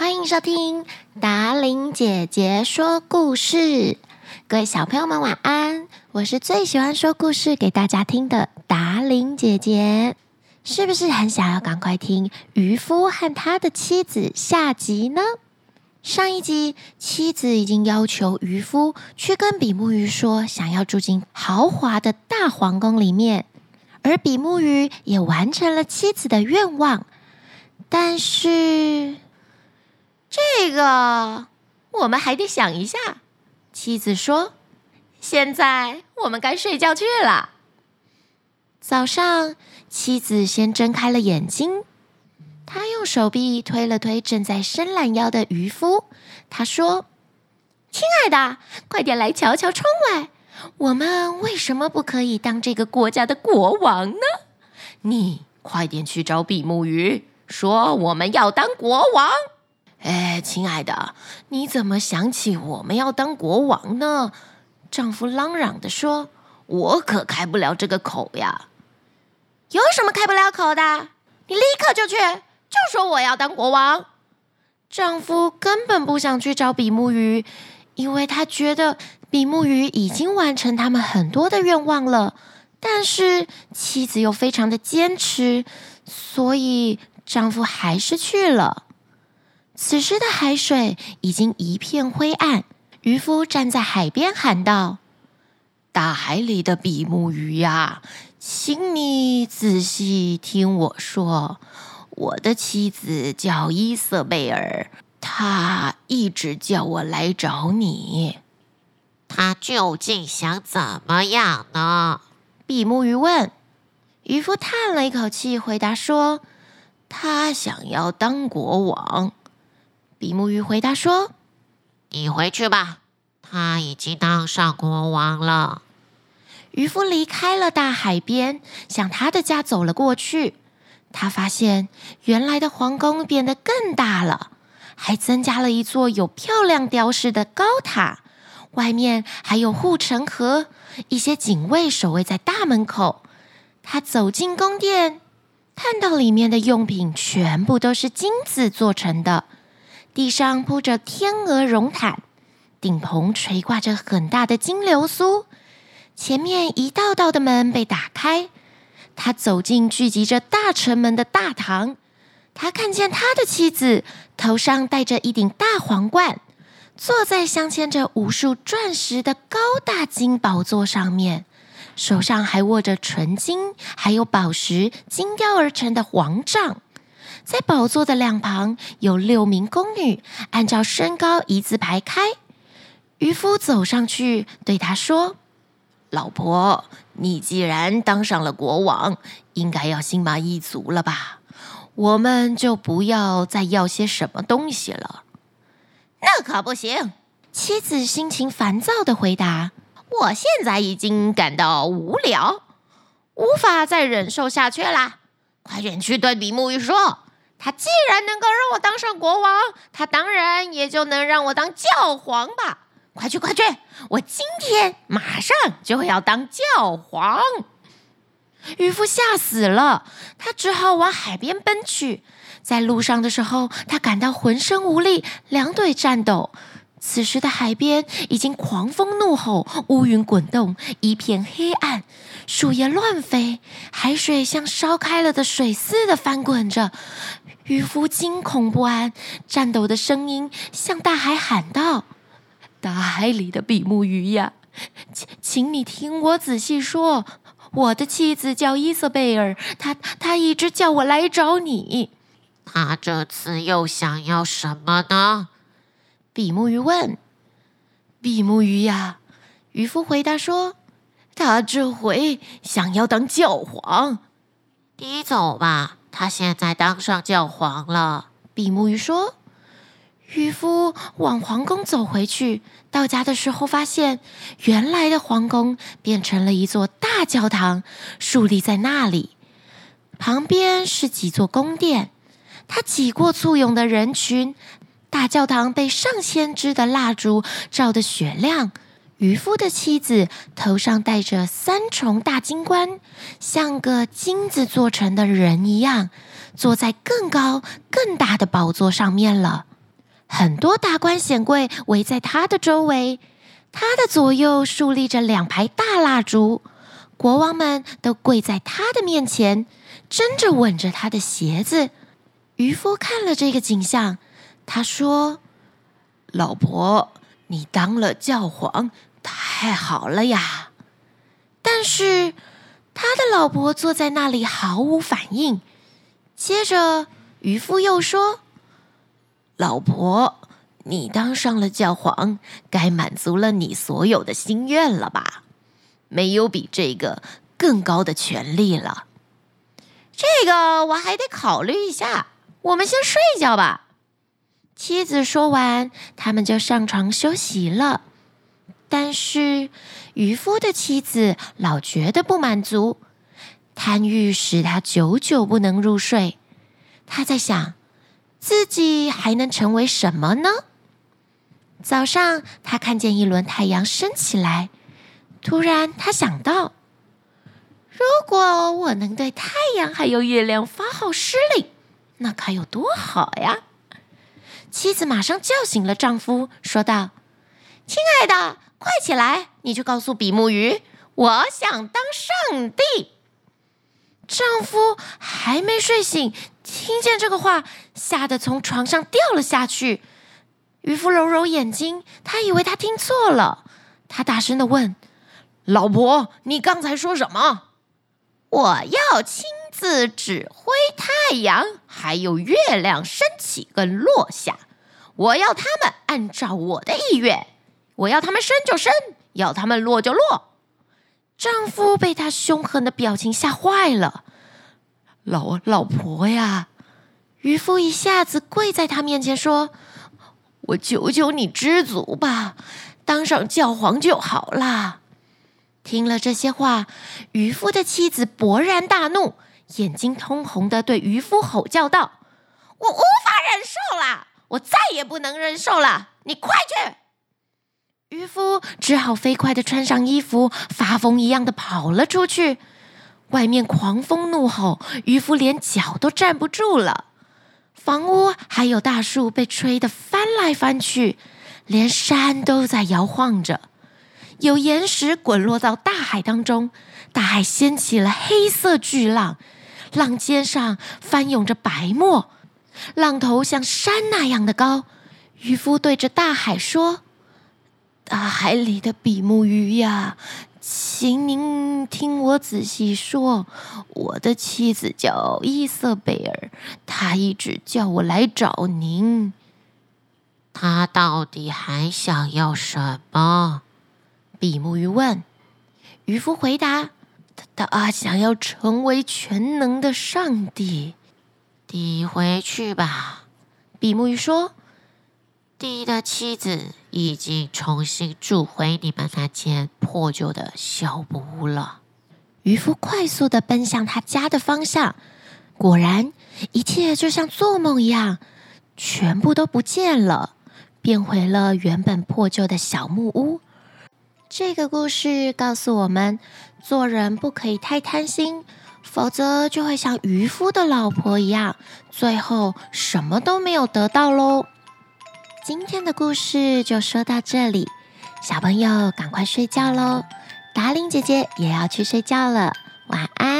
欢迎收听达伶姐姐说故事。各位小朋友们晚安，我是最喜欢说故事给大家听的达伶姐姐。是不是很想要赶快听渔夫和他的妻子下集呢？上一集，妻子已经要求渔夫去跟比目鱼说，想要住进豪华的大皇宫里面，而比目鱼也完成了妻子的愿望。但是，这个我们还得想一下。妻子说：“现在我们该睡觉去了。”早上，妻子先睁开了眼睛。他用手臂推了推正在伸懒腰的渔夫，他说：“亲爱的，快点来瞧瞧窗外，我们为什么不可以当这个国家的国王呢？你快点去找比目鱼，说我们要当国王。”哎，亲爱的，你怎么想起我们要当国王呢？丈夫嚷嚷地说：“我可开不了这个口呀！”有什么开不了口的？你立刻就去。就说我要当国王。丈夫根本不想去找比目鱼，因为他觉得比目鱼已经完成他们很多的愿望了。但是妻子又非常的坚持，所以丈夫还是去了。此时的海水已经一片灰暗，渔夫站在海边喊道：“大海里的比目鱼呀，请你仔细听我说。”我的妻子叫伊瑟贝尔，她一直叫我来找你。她究竟想怎么样呢？比目鱼问。渔夫叹了一口气，回答说：“他想要当国王。”比目鱼回答说：“你回去吧，他已经当上国王了。”渔夫离开了大海边，向他的家走了过去。他发现原来的皇宫变得更大了，还增加了一座有漂亮雕饰的高塔，外面还有护城河，一些警卫守卫在大门口。他走进宫殿，看到里面的用品全部都是金子做成的，地上铺着天鹅绒毯，顶棚垂挂着很大的金流苏，前面一道道的门被打开。他走进聚集着大臣们的大堂，他看见他的妻子头上戴着一顶大皇冠，坐在镶嵌着无数钻石的高大金宝座上面，手上还握着纯金还有宝石精雕而成的皇杖。在宝座的两旁有六名宫女，按照身高一字排开。渔夫走上去对他说：“老婆。”你既然当上了国王，应该要心满意足了吧？我们就不要再要些什么东西了。那可不行！妻子心情烦躁地回答：“我现在已经感到无聊，无法再忍受下去了。快点去对比目鱼说，他既然能够让我当上国王，他当然也就能让我当教皇吧。”快去快去！我今天马上就要当教皇。渔夫吓死了，他只好往海边奔去。在路上的时候，他感到浑身无力，两腿颤抖。此时的海边已经狂风怒吼，乌云滚动，一片黑暗，树叶乱飞，海水像烧开了的水似的翻滚着。渔夫惊恐不安，颤抖的声音向大海喊道。大海里的比目鱼呀，请请你听我仔细说。我的妻子叫伊瑟贝尔，她她一直叫我来找你。她这次又想要什么呢？比目鱼问。比目鱼呀，渔夫回答说：“他这回想要当教皇。”你走吧，他现在当上教皇了。比目鱼说。渔夫往皇宫走回去，到家的时候发现，原来的皇宫变成了一座大教堂，竖立在那里。旁边是几座宫殿，他挤过簇拥的人群，大教堂被上千支的蜡烛照得雪亮。渔夫的妻子头上戴着三重大金冠，像个金子做成的人一样，坐在更高更大的宝座上面了。很多达官显贵围在他的周围，他的左右竖立着两排大蜡烛，国王们都跪在他的面前，争着吻着他的鞋子。渔夫看了这个景象，他说：“老婆，你当了教皇，太好了呀！”但是他的老婆坐在那里毫无反应。接着，渔夫又说。老婆，你当上了教皇，该满足了你所有的心愿了吧？没有比这个更高的权利了。这个我还得考虑一下。我们先睡一觉吧。妻子说完，他们就上床休息了。但是渔夫的妻子老觉得不满足，贪欲使他久久不能入睡。他在想。自己还能成为什么呢？早上，他看见一轮太阳升起来，突然他想到：如果我能对太阳还有月亮发号施令，那该有多好呀！妻子马上叫醒了丈夫，说道：“亲爱的，快起来，你去告诉比目鱼，我想当上帝。”丈夫还没睡醒，听见这个话，吓得从床上掉了下去。渔夫揉揉眼睛，他以为他听错了。他大声的问：“老婆，你刚才说什么？”“我要亲自指挥太阳还有月亮升起跟落下，我要他们按照我的意愿，我要他们升就升，要他们落就落。”丈夫被他凶狠的表情吓坏了。老老婆呀，渔夫一下子跪在他面前说：“我求求你知足吧，当上教皇就好了。”听了这些话，渔夫的妻子勃然大怒，眼睛通红的对渔夫吼叫道：“我无法忍受了，我再也不能忍受了，你快去！”渔夫只好飞快的穿上衣服，发疯一样的跑了出去。外面狂风怒吼，渔夫连脚都站不住了。房屋还有大树被吹得翻来翻去，连山都在摇晃着。有岩石滚落到大海当中，大海掀起了黑色巨浪，浪尖上翻涌着白沫，浪头像山那样的高。渔夫对着大海说：“大海里的比目鱼呀！”请您听我仔细说，我的妻子叫伊瑟贝尔，她一直叫我来找您。她到底还想要什么？比目鱼问。渔夫回答：他想要成为全能的上帝。你回去吧。比目鱼说。帝的妻子已经重新住回你们那间破旧的小木屋了。渔夫快速地奔向他家的方向，果然，一切就像做梦一样，全部都不见了，变回了原本破旧的小木屋。这个故事告诉我们，做人不可以太贪心，否则就会像渔夫的老婆一样，最后什么都没有得到喽。今天的故事就说到这里，小朋友赶快睡觉喽！达令姐姐也要去睡觉了，晚安。